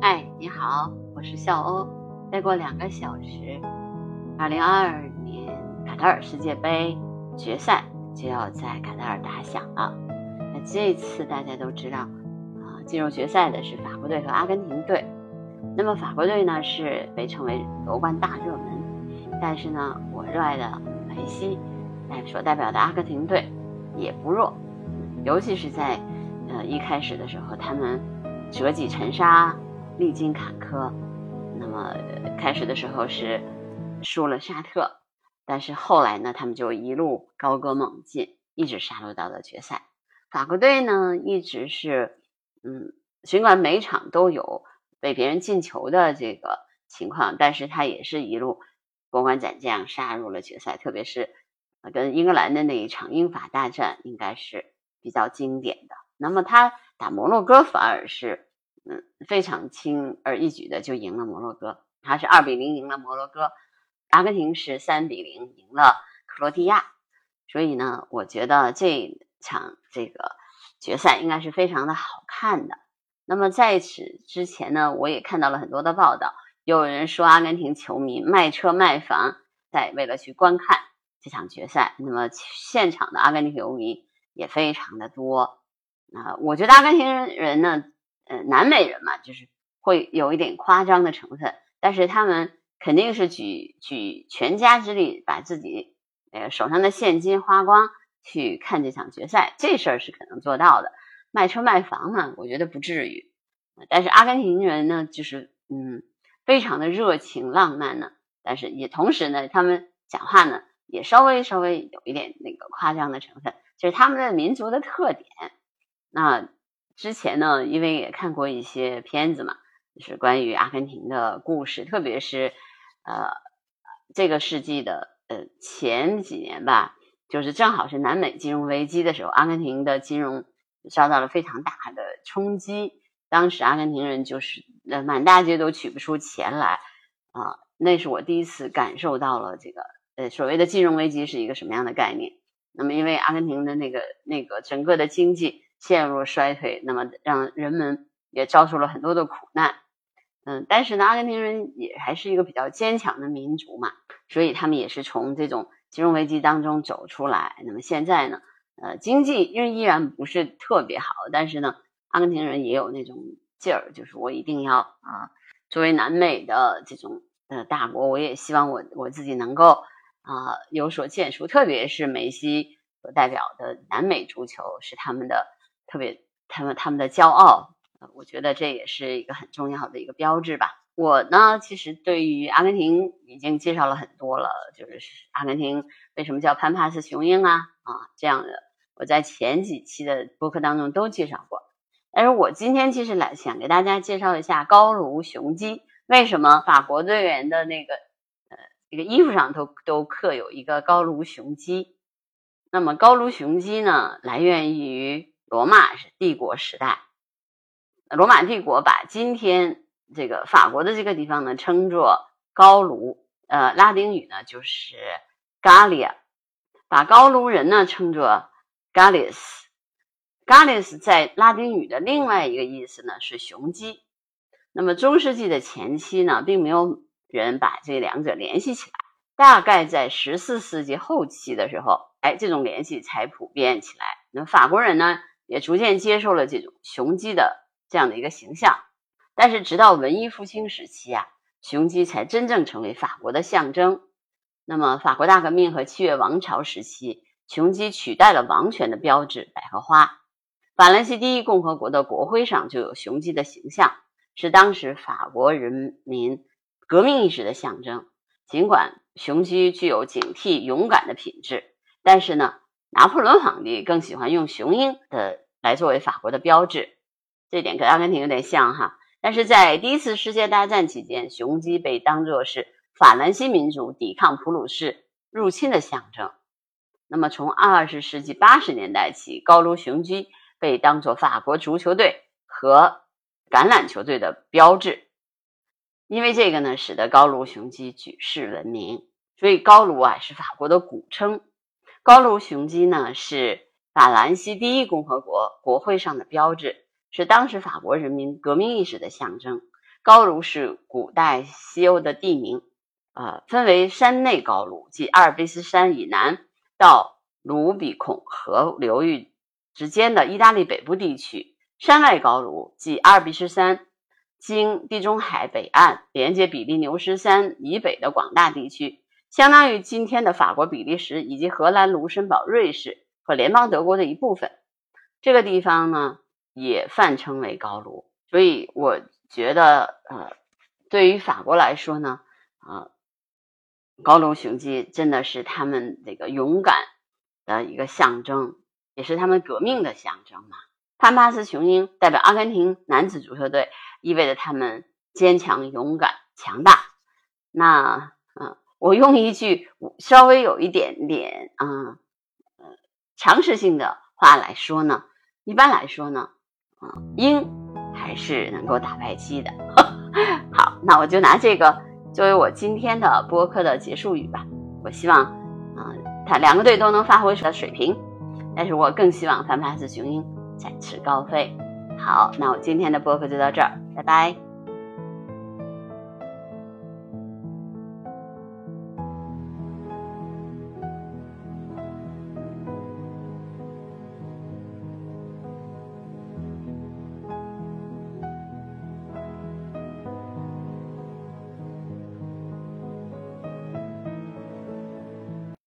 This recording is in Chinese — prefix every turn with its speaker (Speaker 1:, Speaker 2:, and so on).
Speaker 1: 哎，你好，我是笑欧。再过两个小时，二零二二年卡塔尔世界杯决赛就要在卡塔尔打响了。那这次大家都知道，啊，进入决赛的是法国队和阿根廷队。那么法国队呢是被称为夺冠大热门，但是呢，我热爱的梅西哎所代表的阿根廷队也不弱，尤其是在呃一开始的时候，他们折戟沉沙。历经坎坷，那么开始的时候是输了沙特，但是后来呢，他们就一路高歌猛进，一直杀入到了决赛。法国队呢，一直是嗯，尽管每场都有被别人进球的这个情况，但是他也是一路过关斩将杀入了决赛。特别是跟英格兰的那一场英法大战，应该是比较经典的。那么他打摩洛哥反而是。非常轻而易举的就赢了摩洛哥，他是二比零赢了摩洛哥，阿根廷是三比零赢了克罗地亚，所以呢，我觉得这场这个决赛应该是非常的好看的。那么在此之前呢，我也看到了很多的报道，有人说阿根廷球迷卖车卖房在为了去观看这场决赛，那么现场的阿根廷球迷也非常的多。啊，我觉得阿根廷人呢。呃，南美人嘛，就是会有一点夸张的成分，但是他们肯定是举举全家之力，把自己呃手上的现金花光去看这场决赛，这事儿是可能做到的。卖车卖房呢，我觉得不至于。但是阿根廷人呢，就是嗯，非常的热情浪漫呢，但是也同时呢，他们讲话呢也稍微稍微有一点那个夸张的成分，就是他们的民族的特点。那。之前呢，因为也看过一些片子嘛，就是关于阿根廷的故事，特别是呃这个世纪的呃前几年吧，就是正好是南美金融危机的时候，阿根廷的金融遭到了非常大的冲击，当时阿根廷人就是呃满大街都取不出钱来啊，那是我第一次感受到了这个呃所谓的金融危机是一个什么样的概念。那么因为阿根廷的那个那个整个的经济。陷入衰退，那么让人们也遭受了很多的苦难，嗯，但是呢，阿根廷人也还是一个比较坚强的民族嘛，所以他们也是从这种金融危机当中走出来。那么现在呢，呃，经济因为依然不是特别好，但是呢，阿根廷人也有那种劲儿，就是我一定要啊，作为南美的这种呃大国，我也希望我我自己能够啊有所建树，特别是梅西所代表的南美足球是他们的。特别他们他们的骄傲，我觉得这也是一个很重要的一个标志吧。我呢，其实对于阿根廷已经介绍了很多了，就是阿根廷为什么叫潘帕斯雄鹰啊啊这样的，我在前几期的播客当中都介绍过。但是我今天其实来想给大家介绍一下高卢雄鸡，为什么法国队员的那个呃这个衣服上都都刻有一个高卢雄鸡？那么高卢雄鸡呢，来源于。罗马是帝国时代，罗马帝国把今天这个法国的这个地方呢称作高卢，呃，拉丁语呢就是 Gallia，把高卢人呢称作 Gallis。Gallis 在拉丁语的另外一个意思呢是雄鸡。那么中世纪的前期呢，并没有人把这两者联系起来，大概在十四世纪后期的时候，哎，这种联系才普遍起来。那法国人呢？也逐渐接受了这种雄鸡的这样的一个形象，但是直到文艺复兴时期啊，雄鸡才真正成为法国的象征。那么，法国大革命和七月王朝时期，雄鸡取代了王权的标志——百合花。法兰西第一共和国的国徽上就有雄鸡的形象，是当时法国人民革命意识的象征。尽管雄鸡具有警惕、勇敢的品质，但是呢。拿破仑皇帝更喜欢用雄鹰的来作为法国的标志，这点跟阿根廷有点像哈。但是在第一次世界大战期间，雄鸡被当作是法兰西民族抵抗普鲁士入侵的象征。那么从二十世纪八十年代起，高卢雄鸡被当作法国足球队和橄榄球队的标志，因为这个呢，使得高卢雄鸡举世闻名。所以高卢啊是法国的古称。高卢雄鸡呢，是法兰西第一共和国国徽上的标志，是当时法国人民革命意识的象征。高卢是古代西欧的地名，呃，分为山内高卢，即阿尔卑斯山以南到卢比孔河流域之间的意大利北部地区；山外高卢，即阿尔卑斯山经地中海北岸连接比利牛斯山以北的广大地区，相当于今天的法国、比利时以及荷兰、卢森堡、瑞士和联邦德国的一部分。这个地方呢，也泛称为高卢。所以我觉得，呃，对于法国来说呢，啊，高卢雄鸡真的是他们这个勇敢的一个象征，也是他们革命的象征嘛。潘帕斯雄鹰代表阿根廷男子足球队，意味着他们坚强、勇敢、强大。那，嗯，我用一句稍微有一点点，嗯，呃，常识性的话来说呢，一般来说呢，啊，鹰。还是能够打败鸡的。好，那我就拿这个作为我今天的播客的结束语吧。我希望，啊，他两个队都能发挥出的水平，但是我更希望范帕斯雄鹰展翅高飞。好，那我今天的播客就到这儿，拜拜。